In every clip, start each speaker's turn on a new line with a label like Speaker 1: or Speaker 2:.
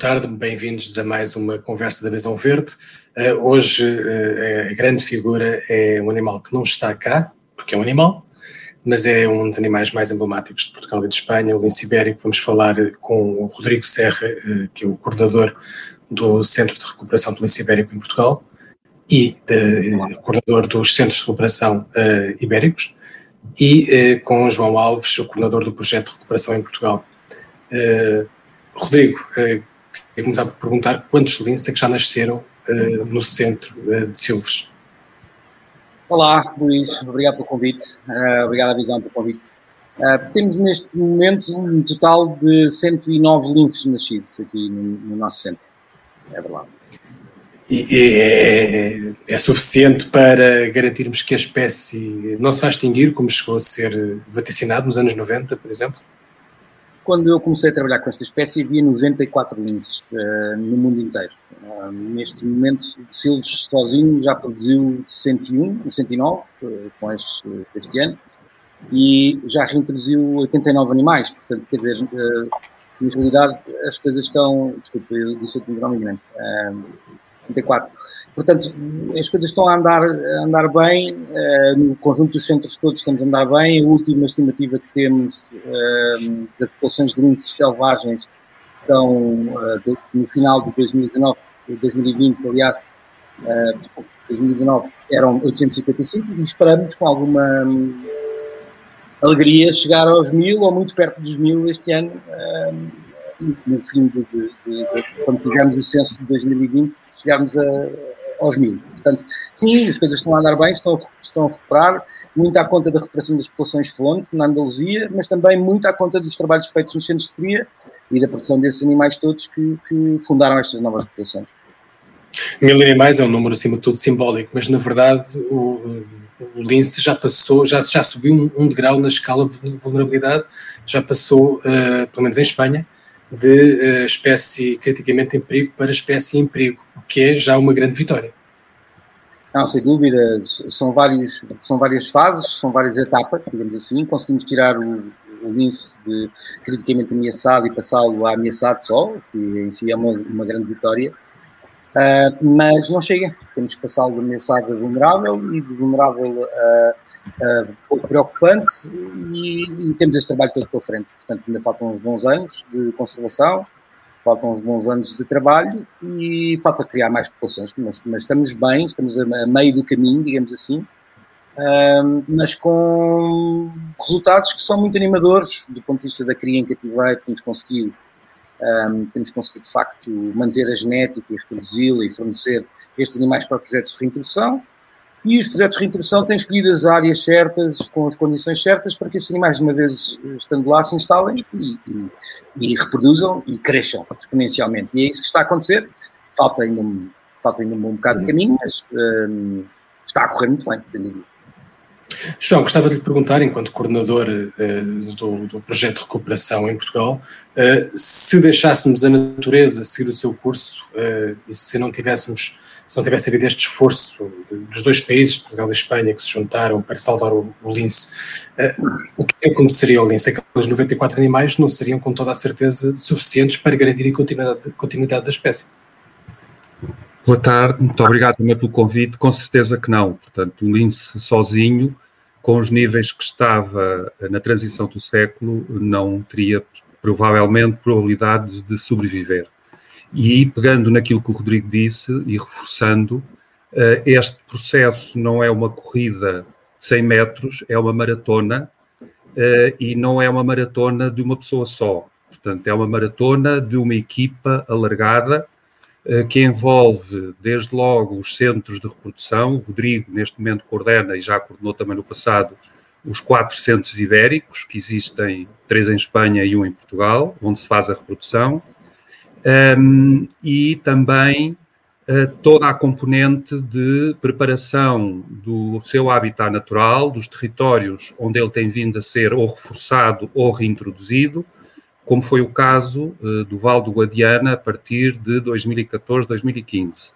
Speaker 1: tarde, bem-vindos a mais uma conversa da Visão Verde. Uh, hoje uh, a grande figura é um animal que não está cá, porque é um animal, mas é um dos animais mais emblemáticos de Portugal e de Espanha, o lince ibérico. Vamos falar com o Rodrigo Serra, uh, que é o coordenador do Centro de Recuperação do Lince Ibérico em Portugal e coordenador dos Centros de Recuperação Ibéricos, e com o João Alves, o coordenador do Projeto de Recuperação em Portugal. Rodrigo, Queria começar por perguntar quantos linces é que já nasceram uh, no centro uh, de Silves?
Speaker 2: Olá, Luís, obrigado pelo convite, uh, obrigado à Visão pelo convite. temos neste momento um total de 109 linces nascidos aqui no, no nosso centro, é verdade.
Speaker 1: E é, é, suficiente para garantirmos que a espécie não se vai extinguir, como chegou a ser vaticinado nos anos 90, por exemplo?
Speaker 2: Quando eu comecei a trabalhar com esta espécie, havia 94 linces uh, no mundo inteiro. Uh, neste momento, Silves sozinho já produziu 101, 109 uh, com este, este ano e já reintroduziu 89 animais. Portanto, quer dizer, uh, na realidade, as coisas estão. Desculpe, eu disse aqui um grande grande. 74. Portanto, as coisas estão a andar, a andar bem, uh, no conjunto dos centros todos estamos a andar bem. A última estimativa que temos uh, das populações de linces selvagens são uh, de, no final de 2019, 2020, aliás, 2019 eram 855 e esperamos com alguma um, alegria chegar aos mil ou muito perto dos mil este ano no fim de, de, de, quando fizermos o censo de 2020, chegarmos a, aos mil. Portanto, sim, as coisas estão a andar bem, estão, estão a recuperar, muito à conta da recuperação das populações fonte na Andaluzia, mas também muito à conta dos trabalhos feitos nos centros de cria e da produção desses animais todos que, que fundaram estas novas populações.
Speaker 1: Mil animais é um número, acima de tudo, simbólico, mas na verdade o, o lince já passou, já, já subiu um, um degrau na escala de vulnerabilidade, já passou, uh, pelo menos em Espanha, de uh, espécie criticamente em perigo para espécie em perigo, o que é já uma grande vitória.
Speaker 2: Não, sem dúvida, são, vários, são várias fases, são várias etapas, digamos assim. Conseguimos tirar o, o lince de criticamente ameaçado e passá-lo a ameaçado só, que em si é uma, uma grande vitória. Uh, mas não chega, temos que passá-lo de ameaçado a vulnerável e de vulnerável a, a pouco preocupante e, e, temos este trabalho todo pela frente. Portanto, ainda faltam uns bons anos de conservação, faltam uns bons anos de trabalho e falta criar mais populações, mas, mas estamos bem, estamos a, meio do caminho, digamos assim, uh, mas com resultados que são muito animadores do ponto de vista da cria em cativeiro, temos conseguido um, temos conseguido, de facto, manter a genética e reproduzi-la e fornecer estes animais para projetos de reintrodução. E os projetos de reintrodução têm escolhido as áreas certas, com as condições certas, para que estes animais, uma vez estando lá, se instalem e, e, e reproduzam e cresçam exponencialmente. E é isso que está a acontecer. Falta ainda um, falta ainda um bocado de caminho, mas um, está a correr muito bem, sem dúvida.
Speaker 1: João, gostava de lhe perguntar, enquanto coordenador uh, do, do, projeto de recuperação em Portugal, uh, se deixássemos a natureza seguir o seu curso uh, e se não tivéssemos, se não tivesse havido este esforço dos dois países, Portugal e Espanha, que se juntaram para salvar o, o lince, o que aconteceria ao lince? Aqueles 94 animais não seriam com toda a certeza suficientes para garantir a continuidade, continuidade da espécie?
Speaker 3: Boa tarde, muito obrigado também pelo convite. Com certeza que não. Portanto, o lince sozinho com os níveis que estava na transição do século, não teria provavelmente probabilidade de sobreviver. E pegando naquilo que o Rodrigo disse e reforçando, eh, este processo não é uma corrida de 100 metros, é uma maratona eh, e não é uma maratona de uma pessoa só. Portanto, é uma maratona de uma equipa alargada que envolve desde logo os centros de reprodução. O Rodrigo, neste momento, coordena e já coordenou também no passado os quatro centros ibéricos, que existem três em Espanha e um em Portugal, onde se faz a reprodução, um, e também uh, toda a componente de preparação do seu habitat natural, dos territórios onde ele tem vindo a ser ou reforçado ou reintroduzido, como foi o caso uh, do Val do Guadiana a partir de 2014, 2015.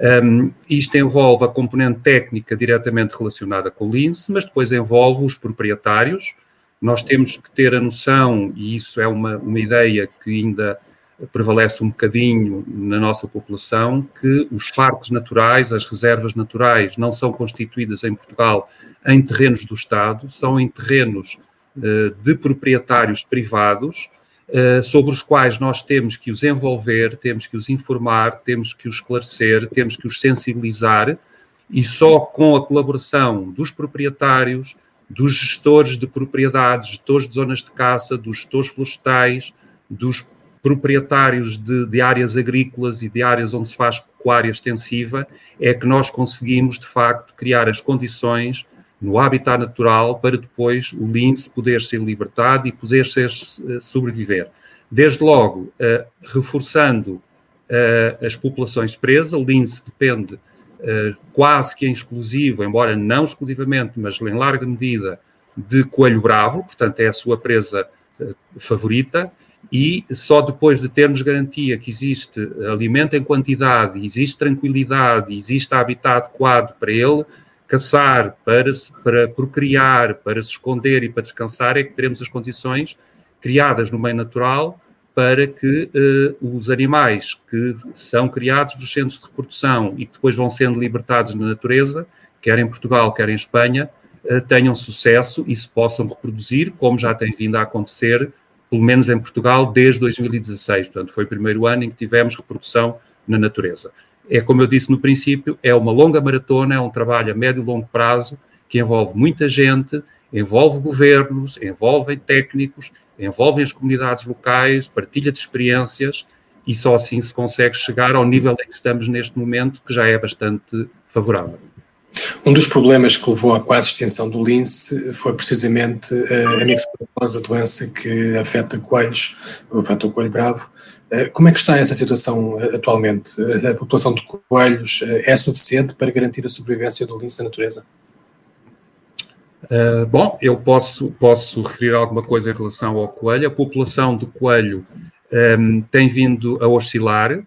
Speaker 3: Um, isto envolve a componente técnica diretamente relacionada com o lince, mas depois envolve os proprietários. Nós temos que ter a noção, e isso é uma, uma ideia que ainda prevalece um bocadinho na nossa população que os parques naturais, as reservas naturais, não são constituídas em Portugal em terrenos do Estado, são em terrenos uh, de proprietários privados, uh, sobre os quais nós temos que os envolver, temos que os informar, temos que os esclarecer, temos que os sensibilizar, e só com a colaboração dos proprietários, dos gestores de propriedades, gestores de zonas de caça, dos gestores florestais, dos proprietários de, de, áreas agrícolas e de áreas onde se faz pecuária extensiva, é que nós conseguimos, de facto, criar as condições no habitat natural para depois o lince poder ser libertado e poder ser, eh, sobreviver. Desde logo, uh, reforçando uh, as populações presas, o lince depende uh, quase que em exclusivo, embora não exclusivamente, mas em larga medida, de coelho bravo, portanto é a sua presa favorita, e só depois de termos garantia que existe alimento em quantidade, existe tranquilidade, existe habitat adequado para ele, caçar, para, para procriar, para se esconder e para descansar, é que teremos as condições criadas no meio natural para que uh, os animais que são criados nos centros de reprodução e que depois vão sendo libertados na natureza, quer em Portugal, quer em Espanha, uh, tenham sucesso e se possam reproduzir, como já tem vindo a acontecer, pelo menos em Portugal, desde 2016. Portanto, foi o primeiro ano em que tivemos reprodução na natureza é como eu disse no princípio, é uma longa maratona, é um trabalho a médio e longo prazo que envolve muita gente, envolve governos, envolve técnicos, envolve as comunidades locais, partilha de experiências e só assim se consegue chegar ao nível em que estamos neste momento, que já é bastante favorável.
Speaker 1: Um dos problemas que levou à quase extinção do lince foi precisamente a mixosa doença que afeta coelhos, afeta o coelho bravo, eh, como é que está essa situação eh, atualmente? Eh, a população de coelhos é suficiente para garantir a sobrevivência do lince da natureza?
Speaker 3: Uh, bom, eu posso, posso referir alguma coisa em relação ao coelho. A população de coelho um, ehm, tem vindo a oscilar.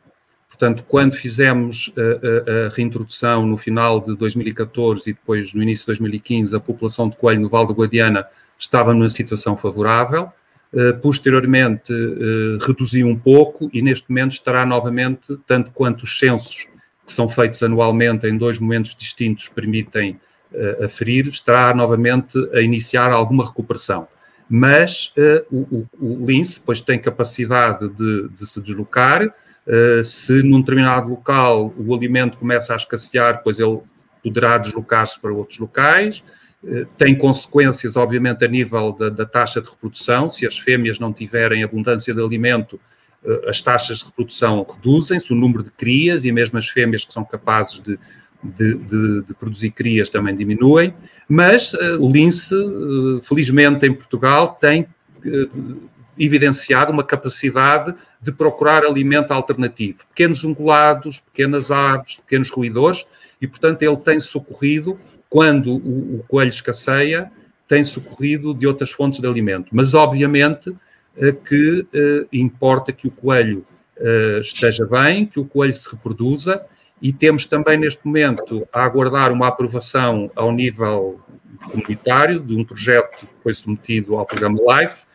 Speaker 3: Portanto, quando fizemos a, a, a, reintrodução no final de 2014 e depois no início de 2015, a população de coelho no Val do Guadiana estava numa situação favorável. Eh, posteriormente eh, reduziu um pouco e neste momento estará novamente, tanto quanto os censos que são feitos anualmente em dois momentos distintos permitem uh, aferir, estará novamente a iniciar alguma recuperação. Mas uh, o, o, lince depois tem capacidade de, de se deslocar, uh, se num determinado local o alimento começa a escassear, pois ele poderá deslocar-se para outros locais, eh, tem consequências, obviamente, a nível da, da, taxa de reprodução. Se as fêmeas não tiverem abundância de alimento, eh, as taxas de reprodução reduzem-se, o número de crias e mesmo as fêmeas que são capazes de, de, de, de produzir crias também diminuem. Mas uh, o lince, felizmente em Portugal, tem evidenciado uma capacidade de procurar alimento alternativo. Pequenos ungulados, pequenas aves, pequenos roedores, e portanto ele tem socorrido quando o, o coelho escasseia, tem socorrido de outras fontes de alimento. Mas, obviamente, eh, que eh, importa que o coelho eh, esteja bem, que o coelho se reproduza, e temos também, neste momento, a aguardar uma aprovação ao nível comunitário de um projeto que foi submetido ao programa LIFE,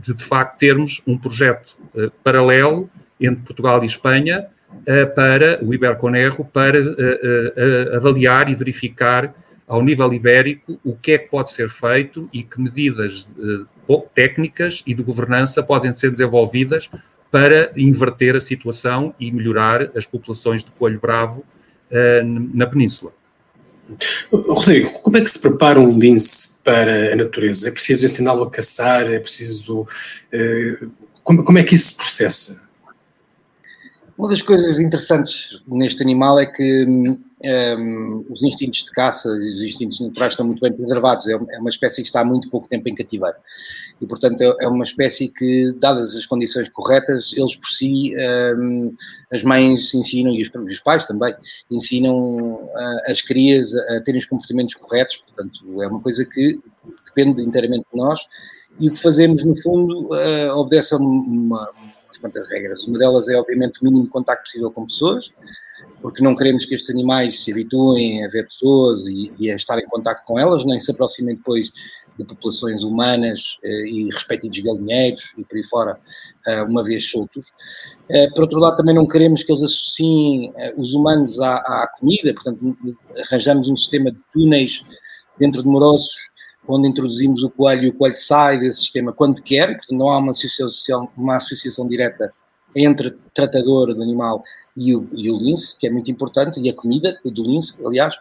Speaker 3: de, de facto, termos um projeto paralelo entre Portugal e Espanha, eh, para o Iberconerro para eh, eh, avaliar e verificar ao nível ibérico o que é que pode ser feito e que medidas técnicas e de governança podem ser desenvolvidas para inverter a situação e melhorar as populações de coelho bravo na península.
Speaker 1: Rodrigo, como é que se prepara um lince para a natureza? É preciso ensiná-lo a caçar? É preciso. Como é que isso se processa?
Speaker 2: Uma das coisas interessantes neste animal é que um, os instintos de caça e os instintos naturais estão muito bem preservados. É, é uma espécie que está há muito pouco tempo em cativeiro. E, portanto, é, é uma espécie que, dadas as condições corretas, eles por si, um, as mães ensinam, e os, pais também, ensinam uh, as crias a, a terem os comportamentos corretos. Portanto, é uma coisa que depende inteiramente de nós. E o que fazemos, no fundo, uh, obedece a uma quantas regras. Uma delas é, obviamente, o mínimo contacto possível com pessoas, porque não queremos que estes animais se habituem a ver pessoas e, e a estar em contacto com elas, nem se aproximem depois de populações humanas uh, e respectivos galinheiros e por aí fora, uh, uma vez soltos. por outro lado, também não queremos que eles associem os humanos à, à, comida, portanto, arranjamos um sistema de túneis dentro de moroços, onde introduzimos o coelho e o coelho sai desse sistema quando quer, portanto, não há uma associação, uma associação direta entre tratador do animal e o, e o lince, que é muito importante, e a comida do lince, aliás.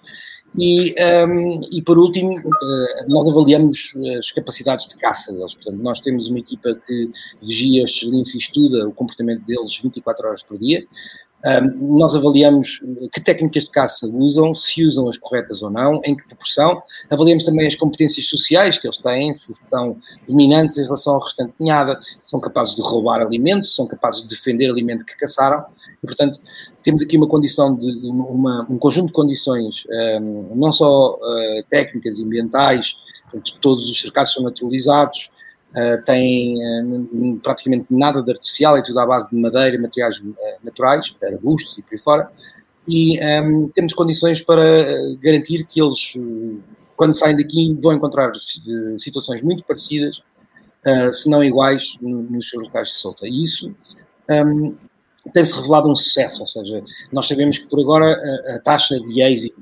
Speaker 2: E, um, e por último, uh, nós avaliamos as capacidades de caça deles. Portanto, nós temos uma equipa que vigia estes linces e estuda o comportamento deles 24 horas por dia. Nós avaliamos que técnicas de caça usam, se usam as corretas ou não, em que proporção. Avaliamos também as competências sociais que eles têm, se são dominantes em relação ao restante ninhada, se são capazes de roubar alimentos, se são capazes de defender alimento que caçaram. E, portanto, temos aqui uma condição de, de uma, um conjunto de condições, um, não só uh, técnicas, ambientais, portanto, todos os cercados são naturalizados, uh, têm uh, praticamente nada de artificial, é tudo à base de madeira materiais naturais, arbustos e por aí fora, e um, temos condições para garantir que eles, quando saem daqui, vão encontrar situações muito parecidas, se não iguais, nos seus locais de solta. E isso um, tem-se revelado um sucesso, ou seja, nós sabemos que por agora a, a taxa de êxito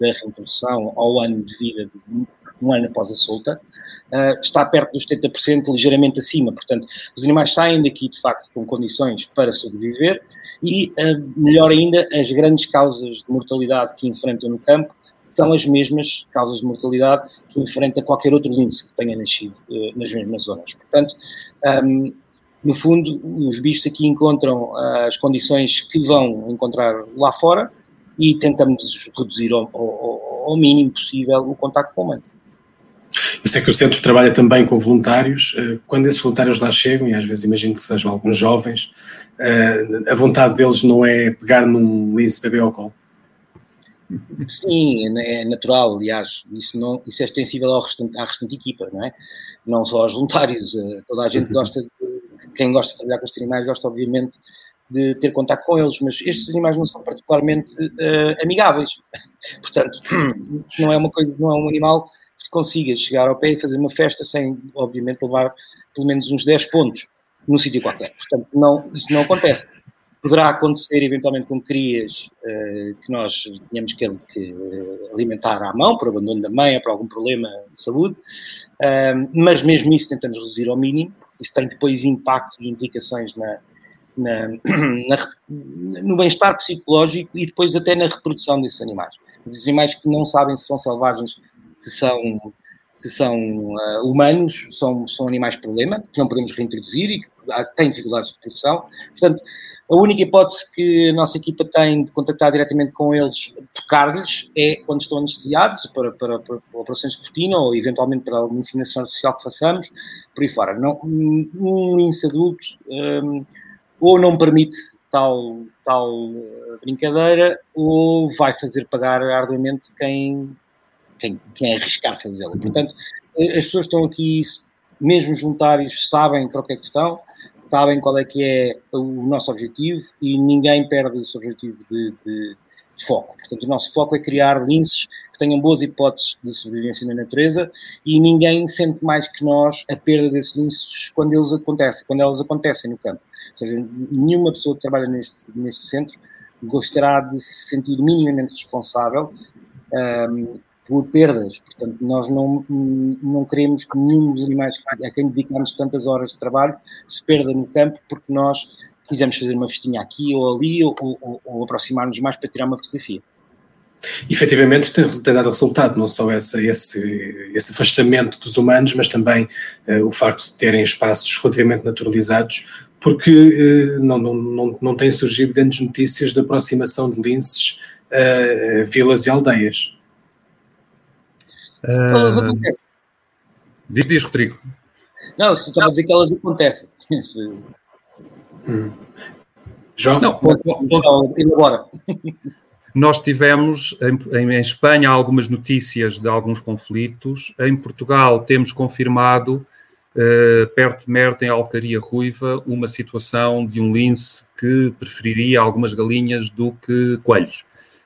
Speaker 2: da reintrodução ao ano de vida, de, um ano após a solta, uh, está perto dos 70%, ligeiramente acima. Portanto, os animais saem daqui, de facto, com condições para sobreviver e, uh, melhor ainda, as grandes causas de mortalidade que enfrentam no campo são as mesmas causas de mortalidade que enfrenta qualquer outro lince que tenha nascido uh, nas mesmas zonas. Portanto, um, no fundo, os bichos aqui encontram as condições que vão encontrar lá fora e tentamos reduzir ao, ao, ao mínimo possível o contacto com o humano.
Speaker 1: Eu sei que o centro trabalha também com voluntários. Ah, quando esses voluntários lá chegam, e às vezes imagino que sejam alguns jovens, ah, a vontade deles não é pegar num lince bebê ao colo?
Speaker 2: Sim, é natural, aliás, isso, não, isso é extensível ao restante, à restante equipa, não é? Não só aos voluntários, toda a gente uhum. gosta de quem gosta de trabalhar com estes animais gosta, obviamente, de ter contato com eles, mas estes animais não são particularmente uh, amigáveis. Portanto, não é uma coisa, não é um animal se consiga chegar ao pé e fazer uma festa sem, obviamente, levar pelo menos uns 10 pontos num sítio qualquer. Portanto, não, isso não acontece. Poderá acontecer eventualmente com crias uh, que nós tenhamos que, que alimentar à mão, por abandono da mãe ou por algum problema de saúde, uh, mas mesmo isso tentamos reduzir ao mínimo, isso tem depois impacto e implicações na, na, na, no bem-estar psicológico e depois até na reprodução desses animais. Desses animais que não sabem se são selvagens, se são, se são uh, humanos, são, são animais problema, que não podemos reintroduzir e que têm dificuldades de reprodução. Portanto, a única hipótese que a nossa equipa tem de contactar diretamente com eles, tocar-lhes, é quando estão anestesiados, para, para, para, operações de rotina ou eventualmente para alguma ensinação artificial que façamos, por aí fora. Não, um lince adulto um, ou não permite tal, tal eh, brincadeira ou vai fazer pagar arduamente quem, quem, quem arriscar fazê-lo. Portanto, eh, as pessoas estão aqui, mesmo os sabem para o que é que estão sabem qual é que é o nosso objetivo e ninguém perde esse objetivo de, de, de foco. Portanto, o nosso foco é criar linces que tenham boas hipóteses de sobrevivência na natureza e ninguém sente mais que nós a perda desses linces quando eles acontecem, quando elas acontecem no campo. Ou seja, nenhuma pessoa que trabalha neste, neste centro gostará de se sentir minimamente responsável um, por perdas. Portanto, nós não, não queremos que nenhum dos animais a quem dedicamos tantas horas de trabalho se perda no campo porque nós quisemos fazer uma festinha aqui ou ali ou, ou, ou aproximar-nos mais para tirar uma fotografia.
Speaker 1: Efetivamente tem, tem dado resultado, não só essa, esse, esse afastamento dos humanos, mas também uh, o facto de terem espaços relativamente naturalizados, porque uh, não, não, não, não têm surgido grandes notícias da aproximação de linces a uh, vilas e aldeias.
Speaker 2: Elas uh, acontecem.
Speaker 3: Diz, diz, Rodrigo.
Speaker 2: Não, se estava a dizer que elas acontecem.
Speaker 1: hum. João? Não,
Speaker 2: elabora.
Speaker 3: Nós tivemos em, em, Espanha algumas notícias de alguns conflitos. Em Portugal temos confirmado, uh, perto de Merta, em Alcaria Ruiva, uma situação de um lince que preferiria algumas galinhas do que coelhos.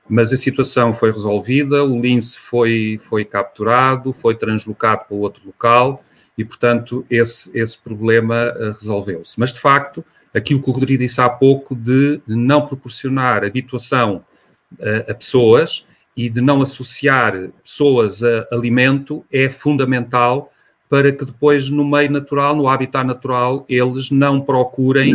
Speaker 3: Mas a situação foi resolvida, o lince foi, foi capturado, foi translocado para outro local e, portanto, esse, esse problema uh, resolveu-se. Mas, de facto, aquilo que o Rodrigo disse há pouco de não proporcionar habituação uh, a pessoas e de não associar pessoas a alimento é fundamental para que depois, no meio natural, no habitat natural, eles não procurem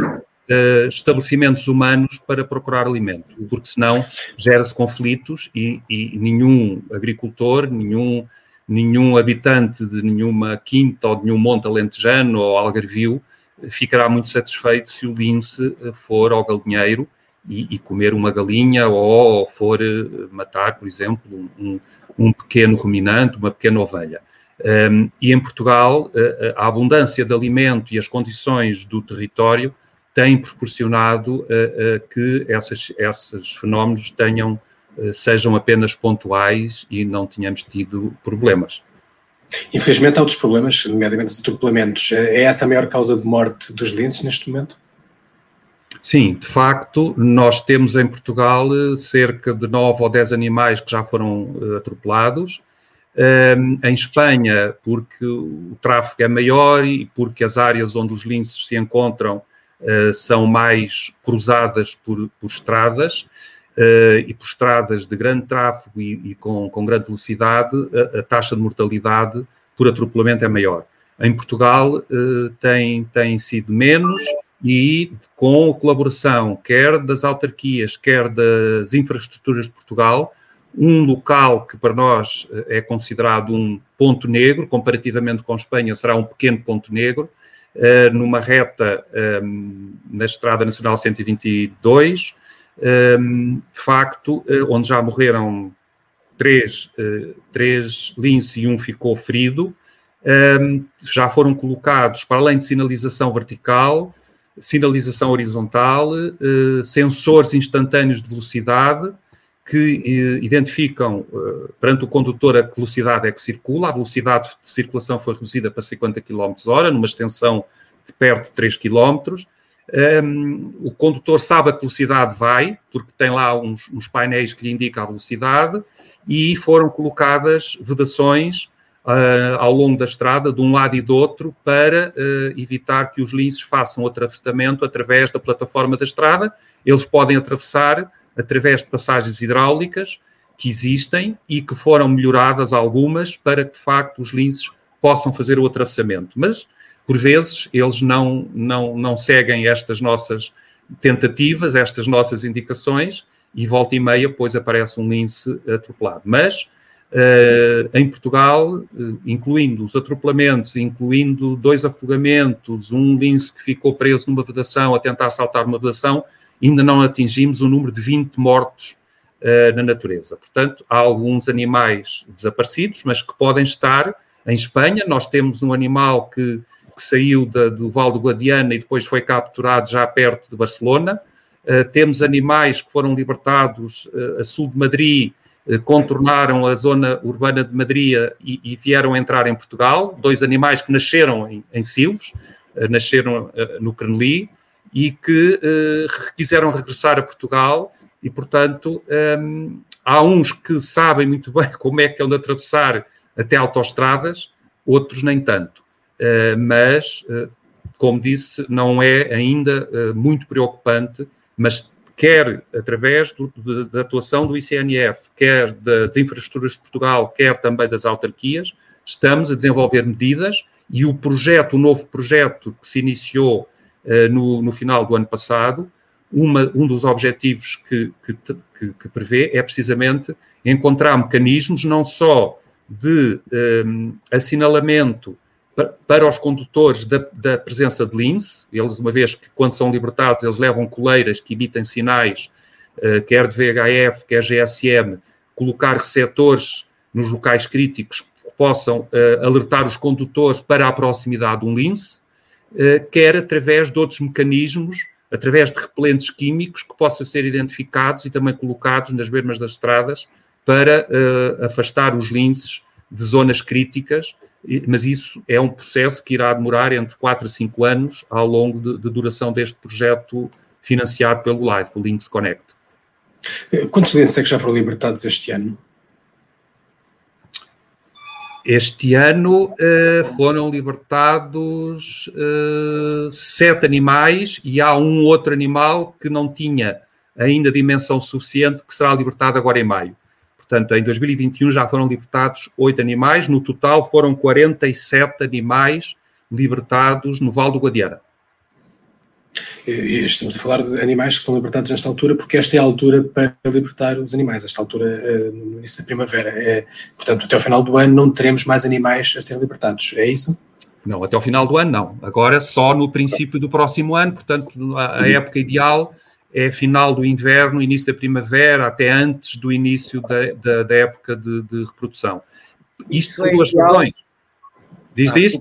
Speaker 3: uh, estabelecimentos humanos para procurar alimento, porque senão gera-se conflitos e, e, nenhum agricultor, nenhum, nenhum habitante de nenhuma quinta ou de nenhum monte alentejano ou algarvio ficará muito satisfeito se o lince for ao galinheiro e, e comer uma galinha ou for eh, matar, por exemplo, um, um pequeno ruminante, uma pequena ovelha. Um, e em Portugal, a abundância de alimento e as condições do território tem proporcionado uh, uh, que essas, esses fenómenos tenham, uh, sejam apenas pontuais e não tenhamos tido problemas.
Speaker 1: Infelizmente há outros problemas, nomeadamente os atropelamentos. É essa a maior causa de morte dos linces neste momento?
Speaker 3: Sim, de facto, nós temos em Portugal cerca de 9 ou 10 animais que já foram atropelados. em Espanha, porque o tráfego é maior e porque as áreas onde os linces se encontram são mais cruzadas por, por estradas uh, e por estradas de grande tráfego e, e com, com, grande velocidade, a, a, taxa de mortalidade por atropelamento é maior. Em Portugal uh, tem, tem sido menos e com a colaboração quer das autarquias, quer das infraestruturas de Portugal, um local que para nós é considerado um ponto negro, comparativamente com Espanha será um pequeno ponto negro, uh, numa reta um, ehm, na Estrada Nacional 122, um, ehm, de facto, uh, onde já morreram três, uh, três lince e um ficou ferido. Um, ehm, já foram colocados, para além de sinalização vertical, sinalização horizontal, sensores instantâneos de velocidade, que eh, identificam eh, perante o condutor a velocidade é que circula. A velocidade de circulação foi reduzida para 50 km hora, numa extensão de perto de 3 km. Um, o condutor sabe a que velocidade vai, porque tem lá uns, uns, painéis que lhe indicam a velocidade, e foram colocadas vedações uh, ao longo da estrada, de um lado e do outro, para uh, evitar que os linces façam o atravessamento através da plataforma da estrada. Eles podem atravessar através de passagens hidráulicas que existem e que foram melhoradas algumas para que, de facto, os linces possam fazer o atravessamento. Mas, por vezes, eles não, não, não seguem estas nossas tentativas, estas nossas indicações, e volta e meia, pois aparece um lince atropelado. Mas, uh, em Portugal, uh, incluindo os atropelamentos, incluindo dois afogamentos, um lince que ficou preso numa vedação a tentar saltar uma vedação, ainda não atingimos o número de 20 mortos uh, na natureza. Portanto, há alguns animais desaparecidos, mas que podem estar em Espanha. Nós temos um animal que, que saiu da, do Val do Guadiana e depois foi capturado já perto de Barcelona. Uh, temos animais que foram libertados uh, a sul de Madrid, contornaram a zona urbana de Madrid e, e, vieram entrar em Portugal. Dois animais que nasceram em, em Silves, nasceram no Creneli e que uh, quiseram regressar a Portugal e, portanto, um, ehm, há uns que sabem muito bem como é que é de atravessar até autoestradas, outros nem tanto. Uh, mas, uh, como disse, não é ainda muito preocupante, mas quer através do, de, da atuação do ICNF, quer das infraestruturas de Portugal, quer também das autarquias, estamos a desenvolver medidas e o projeto, o novo projeto que se iniciou eh, no, no, final do ano passado, uma, um dos objetivos que, que, que, que, prevê é precisamente encontrar mecanismos não só de um, eh, assinalamento para os condutores da, da, presença de lince, eles, uma vez que quando são libertados, eles levam coleiras que emitem sinais, uh, quer de VHF, quer GSM, colocar receptores nos locais críticos que possam uh, alertar os condutores para a proximidade de um lince, eh, quer através de outros mecanismos, através de repelentes químicos que possam ser identificados e também colocados nas bermas das estradas para uh, afastar os linces de zonas críticas, mas isso é um processo que irá demorar entre 4 a 5 anos ao longo de, de duração deste projeto financiado pelo LIFE, o Links Connect.
Speaker 1: Quantos linces é que já foram libertados este ano?
Speaker 3: Este ano uh, foram libertados uh, sete animais e há um outro animal que não tinha ainda dimensão suficiente que será libertado agora em maio. Portanto, em 2021 já foram libertados oito animais, no total foram 47 animais libertados no Val do Guadiana.
Speaker 1: E estamos a falar de animais que são libertados nesta altura, porque esta é a altura para libertar os animais, esta altura eh, no início da primavera. É, portanto, até ao final do ano não teremos mais animais a serem libertados, é isso?
Speaker 3: Não, até ao final do ano não. Agora só no princípio do próximo ano, portanto, a, a época ideal é final do inverno, início da primavera, até antes do início da, da, da época de, de, reprodução. Isto por é duas razões. Diz, ah, diz?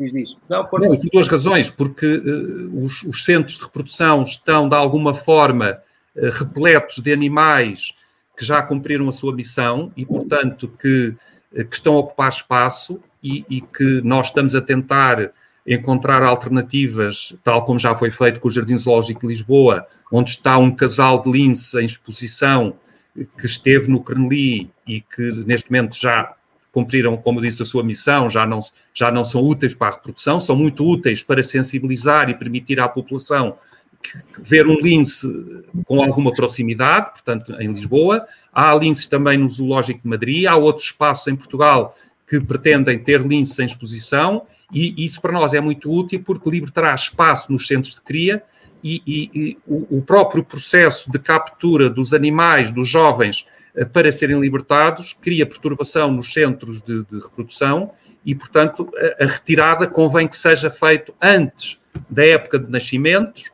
Speaker 2: Diz, diz. Não, força. Não,
Speaker 3: por duas razões, porque uh, os, os, centros de reprodução estão, de alguma forma, uh, repletos de animais que já cumpriram a sua missão e, portanto, que, uh, que estão a ocupar espaço e, e, que nós estamos a tentar encontrar alternativas, tal como já foi feito com o Jardim Zoológico de Lisboa, onde está um casal de lince em exposição que esteve no Crenli e que neste momento já cumpriram, como disse, a sua missão, já não, já não são úteis para a reprodução, são muito úteis para sensibilizar e permitir à população ver um lince com alguma proximidade, portanto, em Lisboa. Há linces também no Zoológico de Madrid, há outros espaços em Portugal que pretendem ter linces em exposição, e isso para nós é muito útil porque libertará espaço nos centros de cria e, e, e o, o, próprio processo de captura dos animais, dos jovens, para serem libertados, cria perturbação nos centros de, de reprodução e, portanto, a, a, retirada convém que seja feito antes da época de nascimentos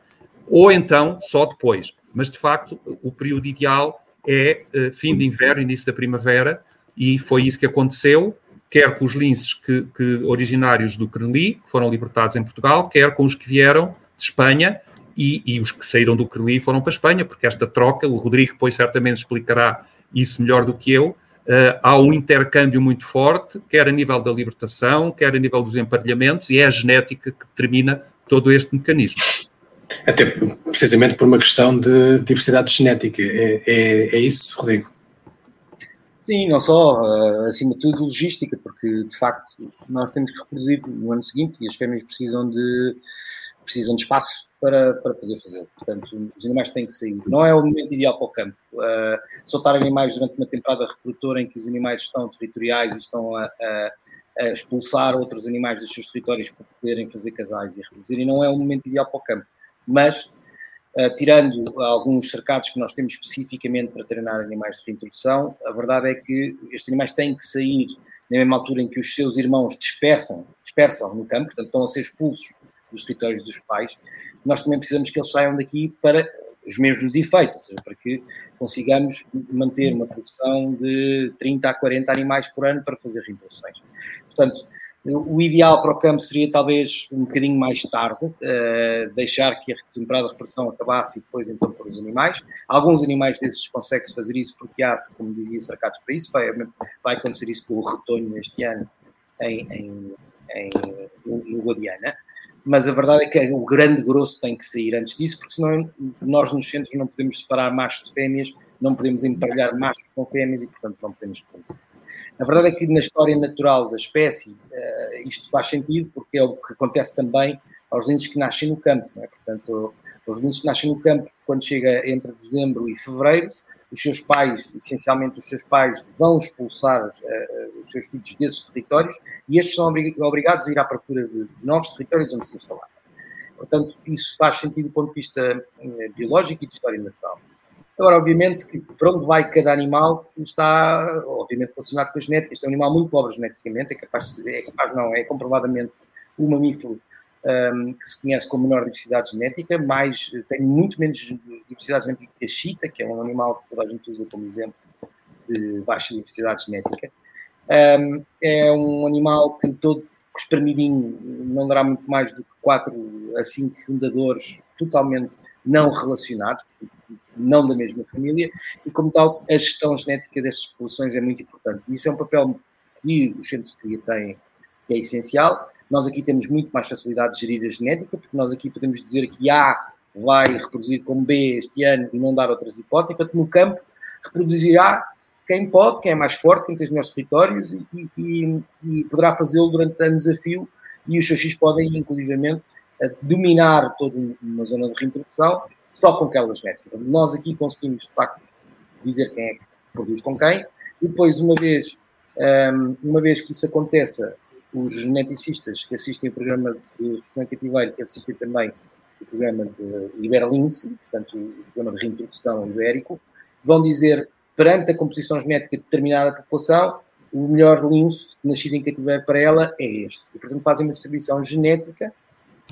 Speaker 3: ou então só depois. Mas, de facto, o período ideal é uh, fim de inverno, início da primavera, e foi isso que aconteceu, quer com os linces que, que originários do Creli, que foram libertados em Portugal, quer com os que vieram de Espanha, e, e, os que saíram do Creli foram para a Espanha, porque esta troca, o Rodrigo depois certamente explicará isso melhor do que eu, uh, há um intercâmbio muito forte, quer a nível da libertação, quer a nível dos emparelhamentos, e é a genética que determina todo este mecanismo.
Speaker 1: Até precisamente por uma questão de diversidade genética, é, é, é isso, Rodrigo?
Speaker 2: Sim, não só, uh, acima de tudo, logística, porque de facto nós temos que reproduzir no ano seguinte e as fêmeas precisam de, precisam de espaço para, para poder fazer. Portanto, os animais têm que sair. Não é o momento ideal para o campo. Uh, soltar animais durante uma temporada reprodutora em que os animais estão territoriais e estão a, a, a, expulsar outros animais dos seus territórios para poderem fazer casais e reproduzir, e não é o momento ideal para o campo. Mas, uh, tirando alguns cercados que nós temos especificamente para treinar animais de reintrodução, a verdade é que estes animais têm que sair na mesma altura em que os seus irmãos dispersam, dispersam no campo, portanto estão a ser expulsos dos territórios dos pais, nós também precisamos que eles saiam daqui para os mesmos efeitos, ou seja, para que consigamos manter uma produção de 30 a 40 animais por ano para fazer reintroduções. Portanto, o ideal para o campo seria talvez um bocadinho mais tarde, uh, deixar que a temporada de reprodução acabasse e depois então pôr os animais. Alguns animais desses conseguem-se fazer isso porque há, como dizia, cercados para isso. Vai, vai acontecer isso com o retorno este ano em, em, em, no Guadiana mas a verdade é que o grande grosso tem que sair antes disso, porque senão nós nos centros não podemos separar machos de fêmeas, não podemos emparelhar machos com fêmeas e, portanto, não podemos reproduzir. A verdade é que na história natural da espécie uh, isto faz sentido, porque é o que acontece também aos linces que nascem no campo. É? Portanto, os linces que nascem no campo, quando chega entre dezembro e fevereiro, os seus pais, essencialmente os seus pais, vão expulsar uh, os seus filhos desses territórios e estes são obrigados a ir à procura de, novos territórios onde se instalar. Portanto, isso faz sentido do ponto de vista uh, biológico e de história natural. Agora, obviamente, que para onde vai cada animal está, obviamente, relacionado com a genética. Este é um animal muito pobre geneticamente, é capaz, é capaz não, é comprovadamente o mamífero um, que se conhece com menor diversidade genética, mais, tem muito menos diversidade genética que a chita, que é um animal que toda a gente usa como exemplo de baixa diversidade genética. Um, é um animal que todo espremidinho não dará muito mais do que 4 a 5 fundadores totalmente não relacionados, não da mesma família, e como tal, a gestão genética destas populações é muito importante. Isso é um papel que os centros de cria têm, que é essencial. Nós aqui temos muito mais facilidade de gerir a genética, porque nós aqui podemos dizer que A vai reproduzir como B este ano e não dar outras hipóteses. Portanto, no campo, reproduzirá quem pode, quem é mais forte, quem tem os melhores territórios e, e, e poderá fazê-lo durante anos desafio e os X podem, inclusivamente, dominar toda uma zona de reintrodução só com aquelas métricas. Nós aqui conseguimos, de facto, dizer quem é que produz com quem, e depois, uma vez, uma vez que isso aconteça, os geneticistas que assistem o programa de cativeiro, que assistem também o programa de Iberlince, portanto, o programa de reintrodução ibérico, vão dizer, perante a composição genética de determinada população, o melhor lince nascido em cativeiro para ela é este. E, portanto, fazem uma distribuição genética.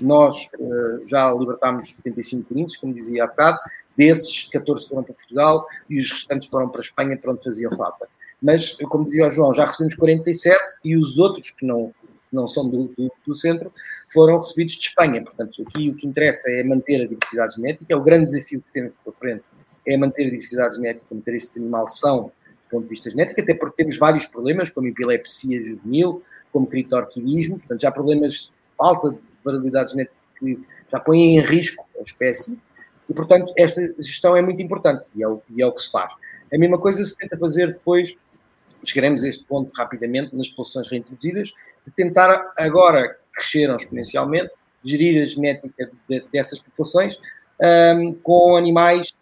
Speaker 2: Nós uh, já libertámos 75 linces, como dizia há bocado, desses 14 foram para Portugal e os restantes foram para a Espanha, para onde faziam falta. Mas, como dizia o João, já recebemos 47 e os outros que não, não são do, do, do, centro foram recebidos de Espanha. Portanto, aqui o que interessa é manter a diversidade genética. É o grande desafio que temos pela frente é manter a diversidade genética, manter este animal são do ponto de vista genético, até porque temos vários problemas, como epilepsia juvenil, como critorquidismo, portanto, já problemas de falta de variabilidade genética que já põem em risco a espécie, e, portanto, esta gestão é muito importante e é o, e é o que se faz. A mesma coisa se tenta fazer depois, chegaremos a este ponto rapidamente, nas populações reintroduzidas, de tentar agora cresceram exponencialmente, gerir a genética de, dessas populações um, com animais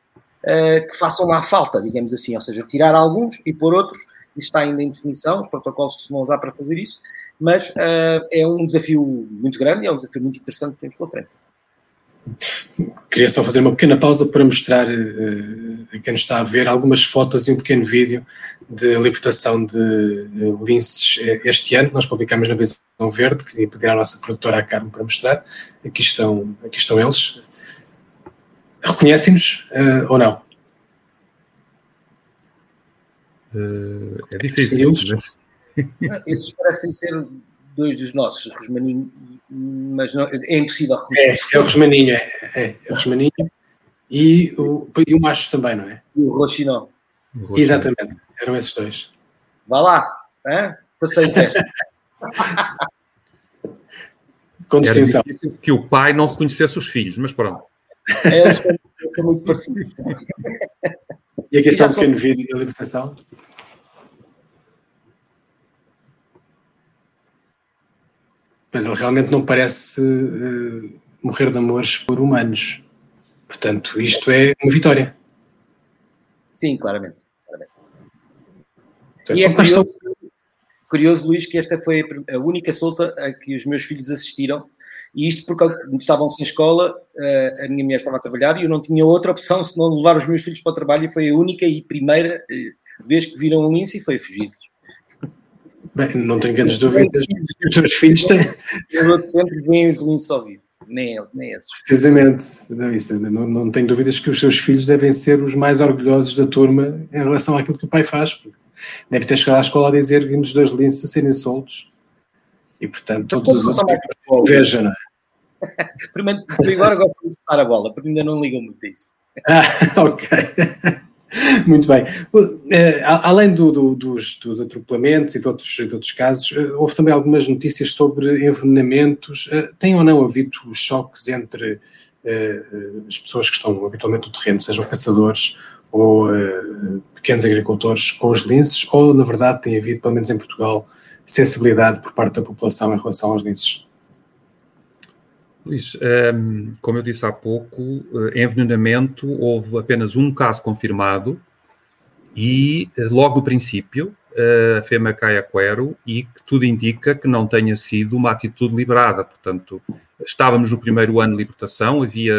Speaker 2: uh, que façam lá falta, digamos assim, ou seja, tirar alguns e pôr outros, isso está ainda em definição, os protocolos que se vão usar para fazer isso, mas uh, é um desafio muito grande e é um desafio muito interessante que temos pela frente.
Speaker 1: Queria só fazer uma pequena pausa para mostrar uh, a quem nos está a ver algumas fotos e um pequeno vídeo de libertação de uh, linces este ano. Nós publicamos na Visão Verde, queria pedir à nossa produtora, a Carmo, para mostrar. Aqui estão, aqui estão eles. Reconhecem-nos uh, ou não?
Speaker 3: é difícil.
Speaker 2: Mas... Estes parecem ser dois dos nossos, Rosmaninho, mas não, é impossível
Speaker 1: reconhecer. É, é o Rosmaninho, é, é, é o Rosmaninho e o, e o Macho também, não é?
Speaker 2: E o Rochinó.
Speaker 1: Exatamente, eram esses dois.
Speaker 2: Vá lá, hein? passei o teste.
Speaker 1: Com distinção.
Speaker 3: que o pai não reconhecesse os filhos, mas pronto.
Speaker 2: É, são muito parecidos.
Speaker 1: E aqui está um pequeno vídeo da libertação. Mas ele realmente não parece uh, morrer de amores por humanos. Portanto, isto é uma vitória.
Speaker 2: Sim, claramente. claramente. Então, e é curioso, curioso, Luís, que esta foi a única solta a que os meus filhos assistiram. E isto porque estavam sem escola, eh, a minha mulher estava a trabalhar e eu não tinha outra opção senão levar os meus filhos para o trabalho. E foi a única e primeira eh, vez que viram um lince e foi fugir.
Speaker 1: Bem, não tenho grandes dúvidas que os seus filhos têm.
Speaker 2: Os sempre veem os linces ao vivo, nem ele, nem esses.
Speaker 1: Precisamente, não, não tenho dúvidas que os seus filhos devem ser os mais orgulhosos da turma em relação àquilo que o pai faz. Deve ter chegado à escola a dizer: vimos dois linces a serem soltos. E portanto, todos os outros vejam, não é?
Speaker 2: Primeiro, agora gosto de estar a bola, porque ainda não ligam muito a isso.
Speaker 1: Ah, ok. Muito bem. Eh, além do, do, dos, dos, atropelamentos e de outros, de outros casos, eh, houve também algumas notícias sobre envenenamentos. Eh, tem ou não havido choques entre as pessoas que estão habitualmente no terreno, sejam caçadores ou pequenos agricultores, com os linces, ou na verdade tem havido, pelo menos em Portugal, sensibilidade por parte da população em relação aos linces?
Speaker 3: Luís, ehm, como eu disse há pouco, eh, envenenamento houve apenas um caso confirmado e eh, logo no princípio eh, a FEMA cai a quero e que tudo indica que não tenha sido uma atitude liberada. Portanto, estávamos no primeiro ano de libertação, havia,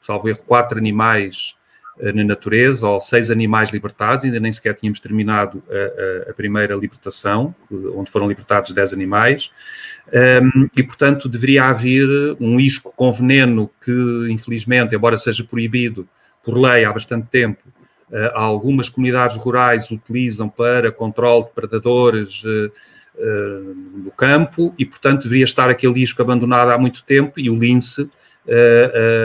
Speaker 3: salvo erro, quatro animais na natureza, ou seis animais libertados, ainda nem sequer tínhamos terminado a, a, a primeira libertação, onde foram libertados dez animais. Um, e, portanto, deveria haver um isco com veneno que, infelizmente, embora seja proibido por lei há bastante tempo, uh, algumas comunidades rurais utilizam para controle de predadores uh, no campo e, portanto, deveria estar aquele isco abandonado há muito tempo e o lince,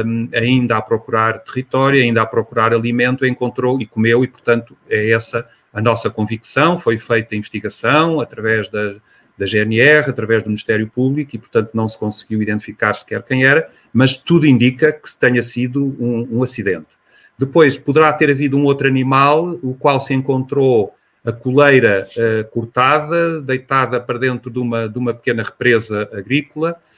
Speaker 3: um, ainda a procurar território, ainda a procurar alimento, encontrou e comeu e, portanto, é essa a nossa convicção. Foi feita a investigação através da da GNR, através do Ministério Público, e, portanto, não se conseguiu identificar sequer quem era, mas tudo indica que tenha sido um, um acidente. Depois, poderá ter havido um outro animal, o qual se encontrou a coleira uh, cortada, deitada para dentro de uma, de uma pequena represa agrícola, uh,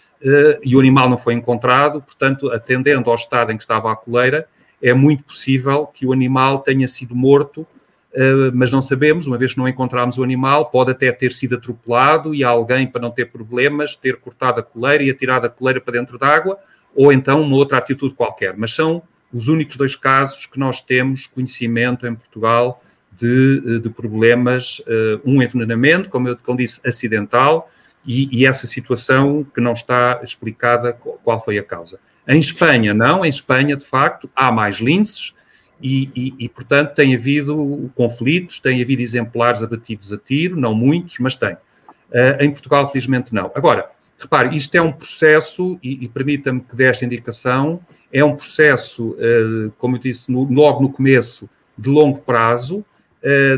Speaker 3: e o animal não foi encontrado, portanto, atendendo ao estado em que estava a coleira, é muito possível que o animal tenha sido morto, uh, mas não sabemos, uma vez que não encontramos o animal, pode até ter sido atropelado e alguém, para não ter problemas, ter cortado a coleira e atirado a coleira para dentro d'água, ou então uma outra atitude qualquer. Mas são os únicos dois casos que nós temos conhecimento em Portugal de, eh, de problemas, um envenenamento, como eu como disse, acidental, e, e, essa situação que não está explicada qual foi a causa. Em Espanha, não, em Espanha, de facto, há mais linces e, e, e, portanto, tem havido conflitos, tem havido exemplares abatidos a tiro, não muitos, mas tem. Uh, em Portugal, felizmente, não. Agora, repare, isto é um processo, e, permita-me que dê esta indicação, é um processo, uh, como eu disse no, logo no começo, de longo prazo,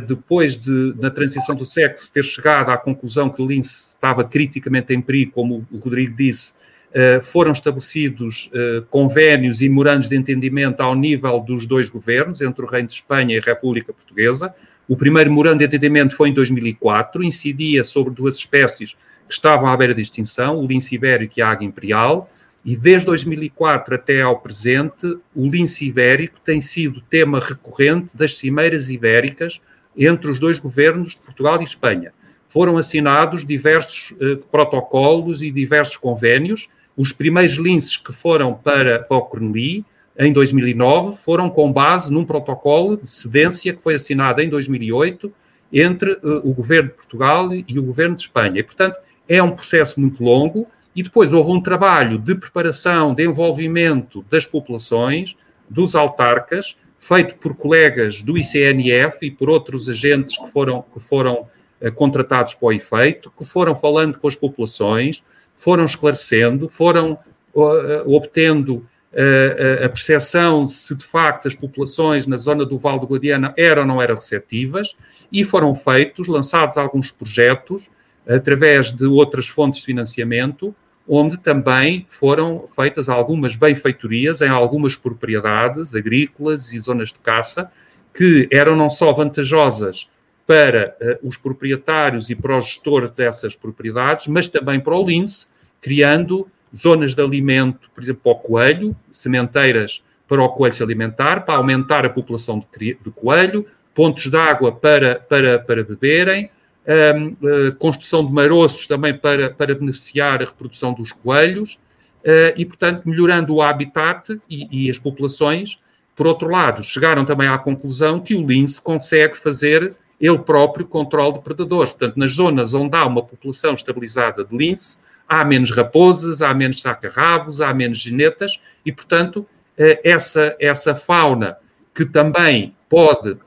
Speaker 3: depois de, na transição do sexo, ter chegado à conclusão que Lince estava criticamente em perigo, como o Rodrigo disse, eh, foram estabelecidos eh, convénios e morandos de entendimento ao nível dos dois governos, entre o Reino de Espanha e a República Portuguesa. O primeiro morando de entendimento foi em 2004, incidia sobre duas espécies que estavam à beira de extinção, o lince ibérico e a águia imperial. E desde 2004 até ao presente, o lince ibérico tem sido tema recorrente das cimeiras ibéricas entre os dois governos de Portugal e Espanha. Foram assinados diversos eh, protocolos e diversos convénios. Os primeiros linces que foram para, para o Corneli, em 2009, foram com base num protocolo de cedência que foi assinado em 2008 entre eh, o governo de Portugal e o governo de Espanha. E, portanto, é um processo muito longo e depois houve um trabalho de preparação, de envolvimento das populações, dos autarcas, feito por colegas do ICNF e por outros agentes que foram, que foram uh, contratados para o efeito, que foram falando com as populações, foram esclarecendo, foram uh, obtendo uh, a percepção se de facto as populações na zona do Val do Guadiana eram ou não eram receptivas, e foram feitos, lançados alguns projetos, através de outras fontes de financiamento, onde também foram feitas algumas benfeitorias em algumas propriedades agrícolas e zonas de caça, que eram não só vantajosas para uh, os proprietários e para os gestores dessas propriedades, mas também para o lince, criando zonas de alimento, por exemplo, para o coelho, sementeiras para o coelho se alimentar, para aumentar a população de, de coelho, pontos de água para, para, para beberem, uh, construção de maroços também para, para beneficiar a reprodução dos coelhos uh, e, portanto, melhorando o habitat e, e, as populações. Por outro lado, chegaram também à conclusão que o lince consegue fazer ele próprio controle de predadores. Portanto, nas zonas onde há uma população estabilizada de lince, há menos raposas, há menos saca-rabos, há menos genetas e, portanto, essa, essa fauna que também pode eh,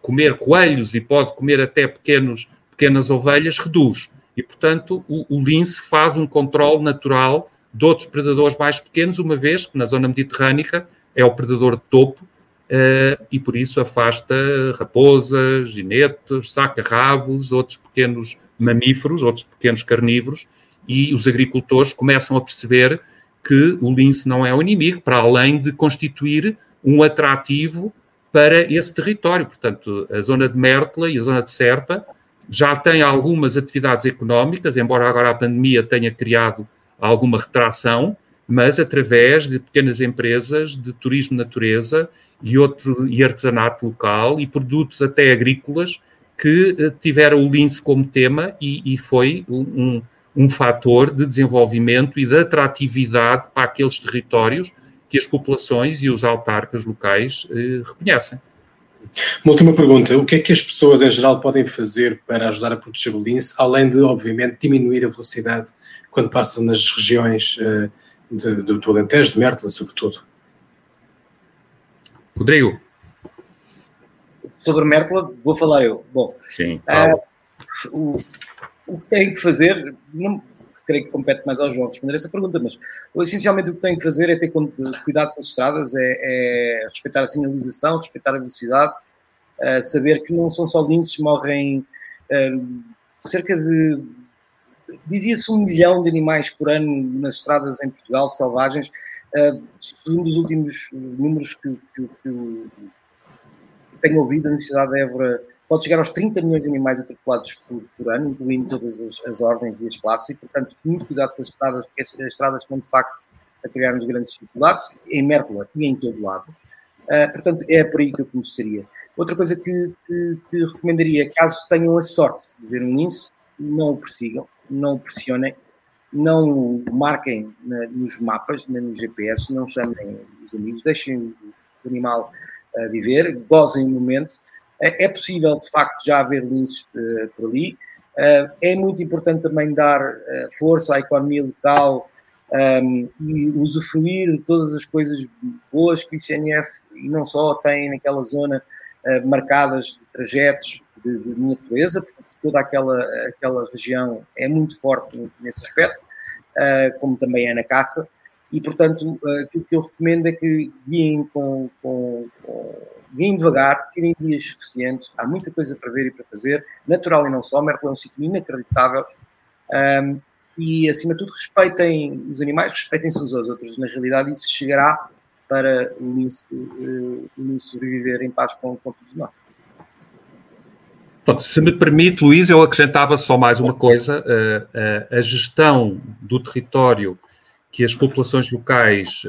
Speaker 3: comer coelhos e pode comer até pequenos, pequenas ovelhas, reduz. E, portanto, o, o lince faz um controle natural de outros predadores mais pequenos, uma vez que na zona mediterrânica é o predador de topo uh, e por isso afasta raposas, ginetes, saca-rabos, outros pequenos mamíferos, outros pequenos carnívoros, e os agricultores começam a perceber que o lince não é o inimigo, para além de constituir um atrativo para esse território. Portanto, a zona de Mértola e a zona de Serpa já têm algumas atividades económicas, embora agora a pandemia tenha criado alguma retração, mas através de pequenas empresas de turismo natureza e, outro, e artesanato local e produtos até agrícolas que eh, tiveram o lince como tema e, e foi um, um fator de desenvolvimento e de atratividade para aqueles territórios que as populações e os autarcas locais eh, reconhecem.
Speaker 1: Uma última pergunta: o que é que as pessoas em geral podem fazer para ajudar a proteger o lince, além de, obviamente, diminuir a velocidade quando passam nas regiões de, do, do Alentejo, de Mértola, sobretudo?
Speaker 3: Rodrigo.
Speaker 2: Sobre Mértola, vou falar eu. Bom,
Speaker 3: Sim, uh,
Speaker 2: o, o que tem que fazer, não, creio que compete mais ao João responder essa pergunta, mas essencialmente o que tem que fazer é ter cuidado com as estradas, é, é respeitar a sinalização, respeitar a velocidade, é, saber que não são só linces, morrem é, cerca de dizia-se um milhão de animais por ano nas estradas em Portugal, selvagens, Uh, segundo os últimos números que, que, que, tenho ouvido, a Universidade de Évora pode chegar aos 30 milhões de animais atropelados por, por ano, incluindo todas as, as, ordens e as classes, e, portanto, muito cuidado com as estradas, porque as, as estradas estão, de facto, a criar-nos grandes dificuldades, em Mértola e em todo lado. Uh, portanto, é por aí que eu começaria. Outra coisa que, que, que, recomendaria, caso tenham a sorte de ver um lince, não o persigam, não o pressionem, não o marquem na, nos mapas, nem no GPS, não chamem os amigos, deixem o animal uh, viver, gozem o momento. É, é possível, de facto, já haver linces uh, por ali. é muito importante também dar força à economia local, um, e usufruir de todas as coisas boas que o ICNF e não só tem naquela zona uh, marcadas de trajetos de, de natureza, porque toda aquela, aquela região é muito forte nesse aspecto, uh, como também é na caça, e portanto uh, aquilo que eu recomendo é que guiem com, com, com guiem devagar, tirem dias suficientes, há muita coisa para ver e para fazer, natural e não só, Merkel é um sítio inacreditável, um, e, acima de tudo, respeitem os animais, respeitem-se uns aos outros. Na realidade, isso chegará para o lince, uh, sobreviver em paz com, com todos nós.
Speaker 3: Pronto, se me permite, Luís, eu acrescentava só mais uma coisa: uh, uh, a gestão do território que as populações locais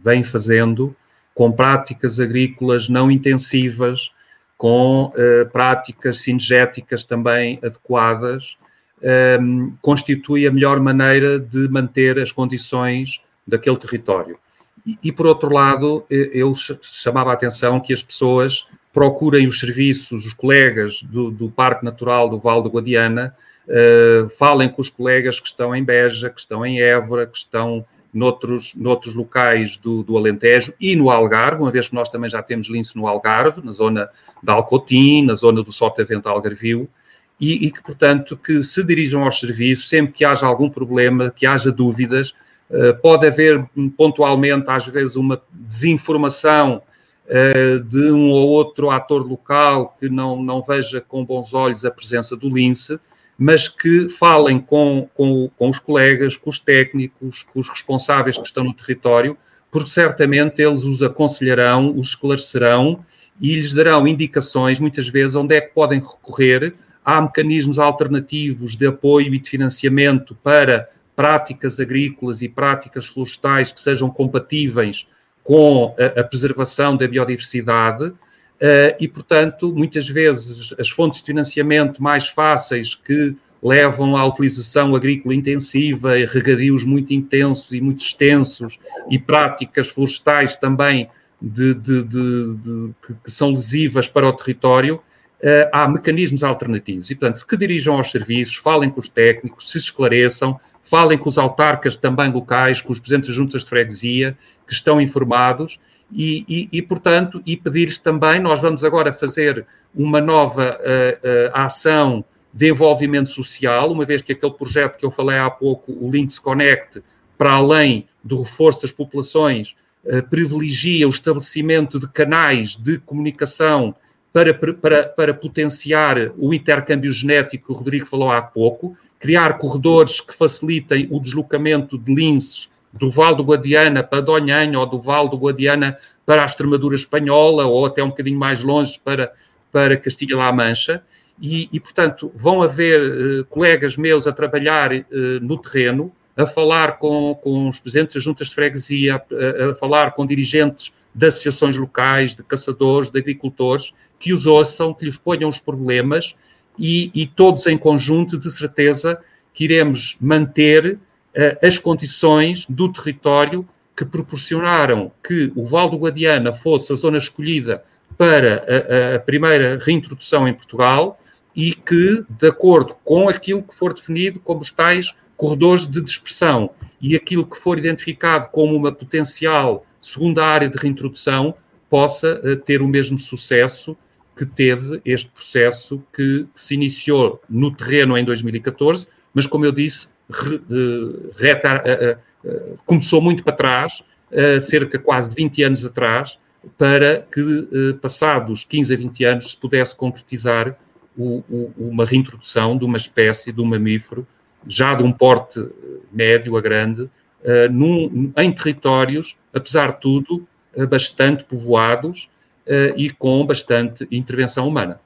Speaker 3: vêm fazendo com práticas agrícolas não intensivas, com práticas cinegéticas também adequadas, um, ehm, constitui a melhor maneira de manter as condições daquele território. E, e, por outro lado, eu chamava a atenção que as pessoas procurem os serviços, os colegas do, do Parque Natural do Val do Guadiana, uh, falem com os colegas que estão em Beja, que estão em Évora, que estão noutros, noutros locais do, do Alentejo e no Algarve, uma vez que nós também já temos lince no Algarve, na zona da Alcotim, na zona do Sotavento Algarvio, e, e, que, portanto, que se dirijam aos serviços sempre que haja algum problema, que haja dúvidas. Uh, pode haver pontualmente, às vezes, uma desinformação uh, de um ou outro ator local que não, não veja com bons olhos a presença do lince, mas que falem com, com, com os colegas, com os técnicos, com os responsáveis que estão no território, porque certamente eles os aconselharão, os esclarecerão e lhes darão indicações, muitas vezes, onde é que podem recorrer há mecanismos alternativos de apoio e de financiamento para práticas agrícolas e práticas florestais que sejam compatíveis com a, a preservação da biodiversidade. Uh, e, portanto, muitas vezes as fontes de financiamento mais fáceis que levam à utilização agrícola intensiva, regadios muito intensos e muito extensos e práticas florestais também de, de, de, que, são lesivas para o território, uh, há mecanismos alternativos. E, portanto, se que dirijam aos serviços, falem com os técnicos, se esclareçam, falem com os autarcas também locais, com os presidentes das juntas de freguesia, que estão informados, e, e, e portanto, e pedir-lhes também, nós vamos agora fazer uma nova uh, uh, ação de envolvimento social, uma vez que aquele projeto que eu falei há pouco, o Links Connect, para além do reforço das populações, uh, privilegia o estabelecimento de canais de comunicação para, para, para potenciar o intercâmbio genético que o Rodrigo falou há pouco, criar corredores que facilitem o deslocamento de linces do Val do Guadiana para Donhanha ou do Val do Guadiana para a Extremadura espanhola ou até um bocadinho mais longe para, para Castilha-La Mancha. E, e, portanto, vão haver uh, colegas meus a trabalhar uh, no terreno, a falar com, com os presidentes das juntas de freguesia, a, a falar com dirigentes de associações locais, de caçadores, de agricultores, que os ouçam, que lhes ponham os problemas e, e todos em conjunto, de certeza, que iremos manter as condições do território que proporcionaram que o Val do Guadiana fosse a zona escolhida para a, a, primeira reintrodução em Portugal e que, de acordo com aquilo que for definido como os tais corredores de dispersão e aquilo que for identificado como uma potencial segunda área de reintrodução, possa uh, ter o mesmo sucesso que teve este processo que, se iniciou no terreno em 2014, mas, como eu disse, re, uh, reta, uh, uh, começou muito para trás, cerca quase de 20 anos atrás, para que, passados 15 a 20 anos, se pudesse concretizar uma reintrodução de uma espécie, de um mamífero, já de um porte médio a grande, em territórios, apesar de tudo, bastante povoados e com bastante intervenção humana.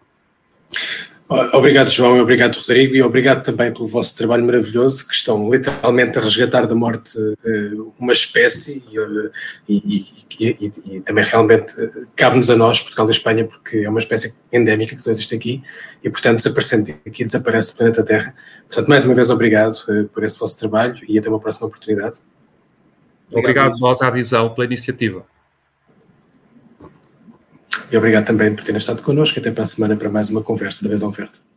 Speaker 1: Obrigado, João, e obrigado, Rodrigo, e obrigado também pelo vosso trabalho maravilhoso, que estão literalmente a resgatar da morte uh, uma espécie uh, e, e, e, e, também realmente uh, cabe-nos a nós, Portugal e Espanha, porque é uma espécie endémica que só existe aqui e, portanto, desaparecendo aqui, desaparece do planeta Terra. Portanto, mais uma vez, obrigado por esse vosso trabalho e até uma próxima oportunidade.
Speaker 3: Obrigado, obrigado nós à visão, pela iniciativa.
Speaker 1: E obrigado também por terem estado connosco. Até para a semana para mais uma conversa da Visão Verde.